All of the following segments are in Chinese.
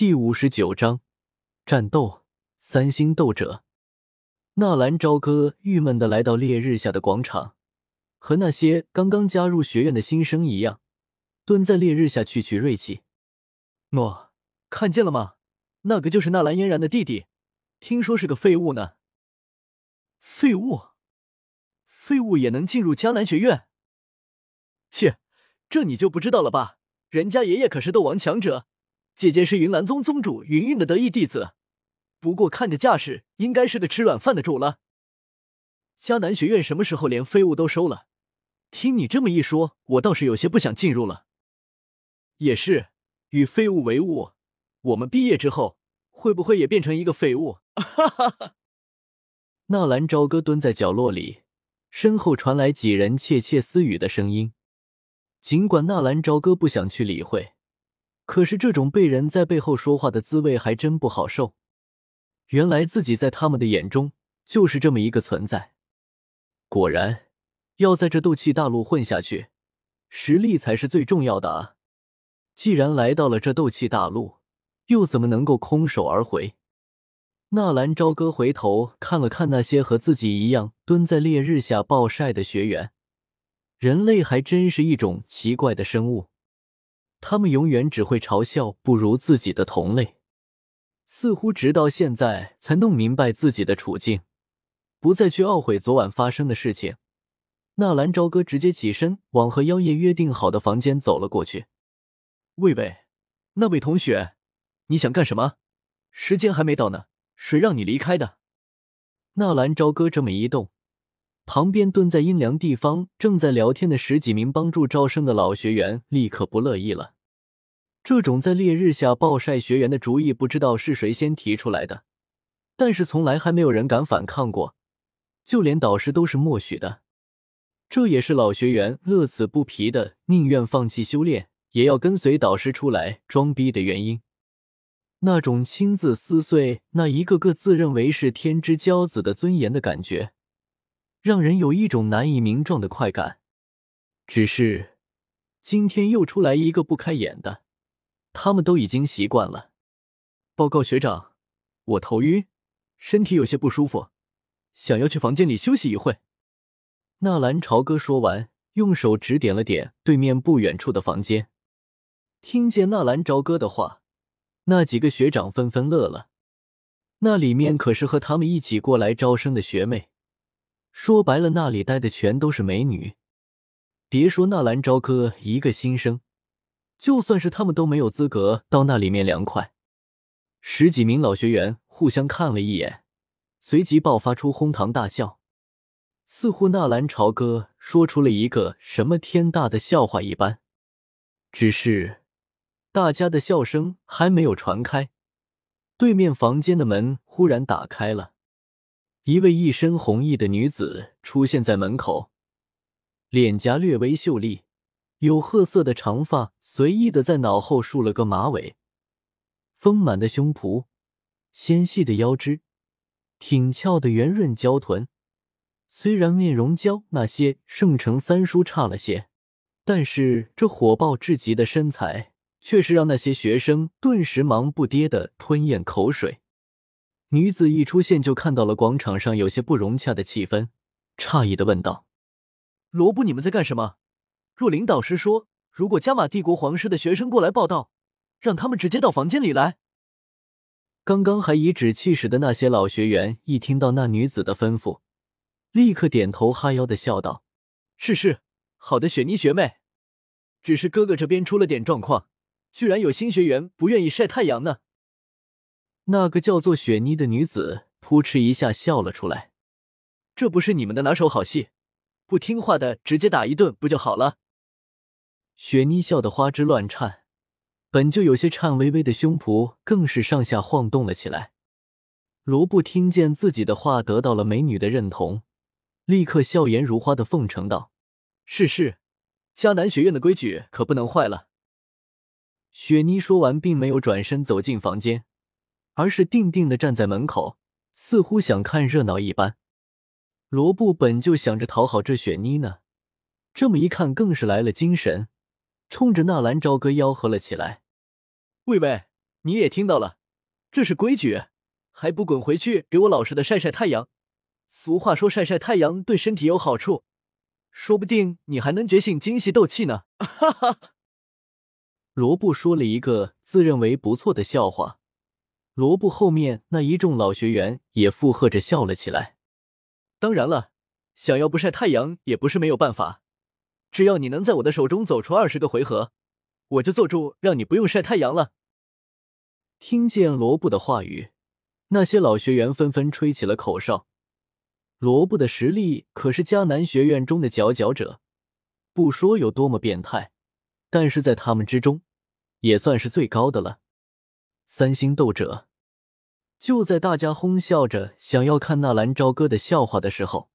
第五十九章战斗三星斗者。纳兰朝歌郁闷的来到烈日下的广场，和那些刚刚加入学院的新生一样，蹲在烈日下去取锐气。诺，看见了吗？那个就是纳兰嫣然的弟弟，听说是个废物呢。废物？废物也能进入迦南学院？切，这你就不知道了吧？人家爷爷可是斗王强者，姐姐是云岚宗宗主云韵的得意弟子。不过看着架势，应该是个吃软饭的主了。迦南学院什么时候连废物都收了？听你这么一说，我倒是有些不想进入了。也是，与废物为伍，我们毕业之后会不会也变成一个废物？哈哈哈！纳兰朝歌蹲在角落里，身后传来几人窃窃私语的声音。尽管纳兰朝歌不想去理会，可是这种被人在背后说话的滋味还真不好受。原来自己在他们的眼中就是这么一个存在。果然，要在这斗气大陆混下去，实力才是最重要的啊！既然来到了这斗气大陆，又怎么能够空手而回？纳兰朝歌回头看了看那些和自己一样蹲在烈日下暴晒的学员，人类还真是一种奇怪的生物，他们永远只会嘲笑不如自己的同类。似乎直到现在才弄明白自己的处境，不再去懊悔昨晚发生的事情。纳兰朝歌直接起身往和妖夜约定好的房间走了过去。喂喂，那位同学，你想干什么？时间还没到呢，谁让你离开的？纳兰朝歌这么一动，旁边蹲在阴凉地方正在聊天的十几名帮助招生的老学员立刻不乐意了。这种在烈日下暴晒学员的主意，不知道是谁先提出来的，但是从来还没有人敢反抗过，就连导师都是默许的。这也是老学员乐此不疲的，宁愿放弃修炼，也要跟随导师出来装逼的原因。那种亲自撕碎那一个个自认为是天之骄子的尊严的感觉，让人有一种难以名状的快感。只是今天又出来一个不开眼的。他们都已经习惯了。报告学长，我头晕，身体有些不舒服，想要去房间里休息一会。纳兰朝歌说完，用手指点了点对面不远处的房间。听见纳兰朝歌的话，那几个学长纷纷乐了。那里面可是和他们一起过来招生的学妹，说白了，那里待的全都是美女。别说纳兰朝歌一个新生。就算是他们都没有资格到那里面凉快。十几名老学员互相看了一眼，随即爆发出哄堂大笑，似乎纳兰朝歌说出了一个什么天大的笑话一般。只是大家的笑声还没有传开，对面房间的门忽然打开了，一位一身红衣的女子出现在门口，脸颊略微秀丽。有褐色的长发，随意的在脑后梳了个马尾，丰满的胸脯，纤细的腰肢，挺翘的圆润娇臀。虽然面容娇那些圣城三叔差了些，但是这火爆至极的身材，却是让那些学生顿时忙不迭的吞咽口水。女子一出现，就看到了广场上有些不融洽的气氛，诧异的问道：“罗布，你们在干什么？”若琳导师说：“如果加玛帝国皇室的学生过来报道，让他们直接到房间里来。”刚刚还颐指气使的那些老学员一听到那女子的吩咐，立刻点头哈腰的笑道：“是是，好的，雪妮学妹。只是哥哥这边出了点状况，居然有新学员不愿意晒太阳呢。”那个叫做雪妮的女子扑哧一下笑了出来：“这不是你们的拿手好戏，不听话的直接打一顿不就好了？”雪妮笑得花枝乱颤，本就有些颤巍巍的胸脯更是上下晃动了起来。罗布听见自己的话得到了美女的认同，立刻笑颜如花的奉承道：“是是，迦南学院的规矩可不能坏了。”雪妮说完，并没有转身走进房间，而是定定的站在门口，似乎想看热闹一般。罗布本就想着讨好这雪妮呢，这么一看，更是来了精神。冲着纳兰朝歌吆喝了起来：“喂喂，你也听到了，这是规矩，还不滚回去给我老实的晒晒太阳？俗话说晒晒太阳对身体有好处，说不定你还能觉醒精细斗气呢！哈哈。罗布说了一个自认为不错的笑话，罗布后面那一众老学员也附和着笑了起来。当然了，想要不晒太阳也不是没有办法，只要你能在我的手中走出二十个回合，我就做主让你不用晒太阳了。听见罗布的话语，那些老学员纷纷吹起了口哨。罗布的实力可是迦南学院中的佼佼者，不说有多么变态，但是在他们之中。也算是最高的了。三星斗者，就在大家哄笑着想要看纳兰朝歌的笑话的时候，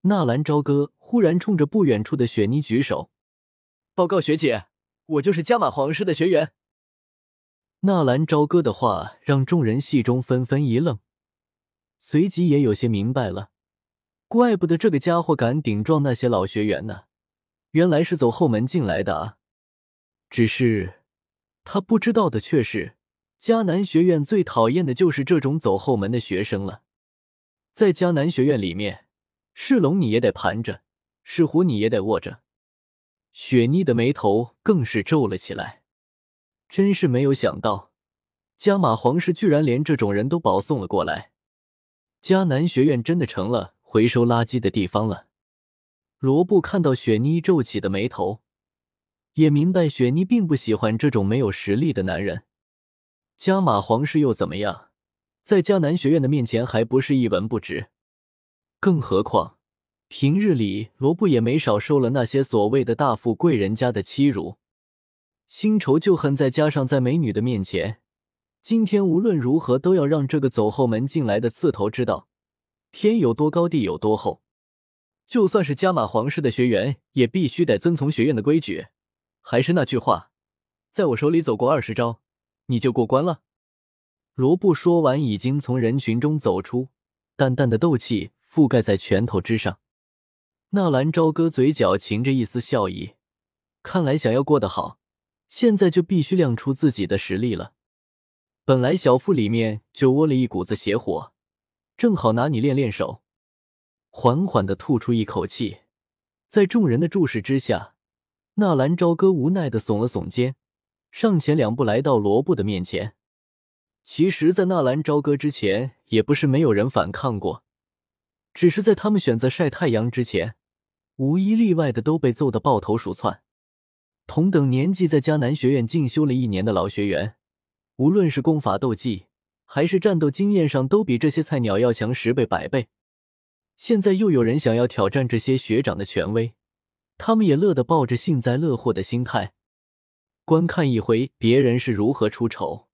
纳兰朝歌忽然冲着不远处的雪妮举手，报告学姐，我就是加玛皇室的学员。纳兰朝歌的话让众人戏中纷纷一愣，随即也有些明白了，怪不得这个家伙敢顶撞那些老学员呢，原来是走后门进来的啊。只是。他不知道的却是，迦南学院最讨厌的就是这种走后门的学生了。在迦南学院里面，是龙你也得盘着，是虎你也得卧着。雪妮的眉头更是皱了起来，真是没有想到，加玛皇室居然连这种人都保送了过来。迦南学院真的成了回收垃圾的地方了。罗布看到雪妮皱起的眉头。也明白雪妮并不喜欢这种没有实力的男人。加玛皇室又怎么样，在迦南学院的面前还不是一文不值？更何况平日里罗布也没少受了那些所谓的大富贵人家的欺辱，新仇旧恨再加上在美女的面前，今天无论如何都要让这个走后门进来的刺头知道天有多高地有多厚。就算是加玛皇室的学员，也必须得遵从学院的规矩。还是那句话，在我手里走过二十招，你就过关了。罗布说完，已经从人群中走出，淡淡的斗气覆盖在拳头之上。纳兰朝歌嘴角噙着一丝笑意，看来想要过得好，现在就必须亮出自己的实力了。本来小腹里面就窝了一股子邪火，正好拿你练练手。缓缓的吐出一口气，在众人的注视之下。纳兰朝歌无奈的耸了耸肩，上前两步来到罗布的面前。其实，在纳兰朝歌之前，也不是没有人反抗过，只是在他们选择晒太阳之前，无一例外的都被揍得抱头鼠窜。同等年纪在迦南学院进修了一年的老学员，无论是功法、斗技，还是战斗经验上，都比这些菜鸟要强十倍、百倍。现在又有人想要挑战这些学长的权威。他们也乐得抱着幸灾乐祸的心态，观看一回别人是如何出丑。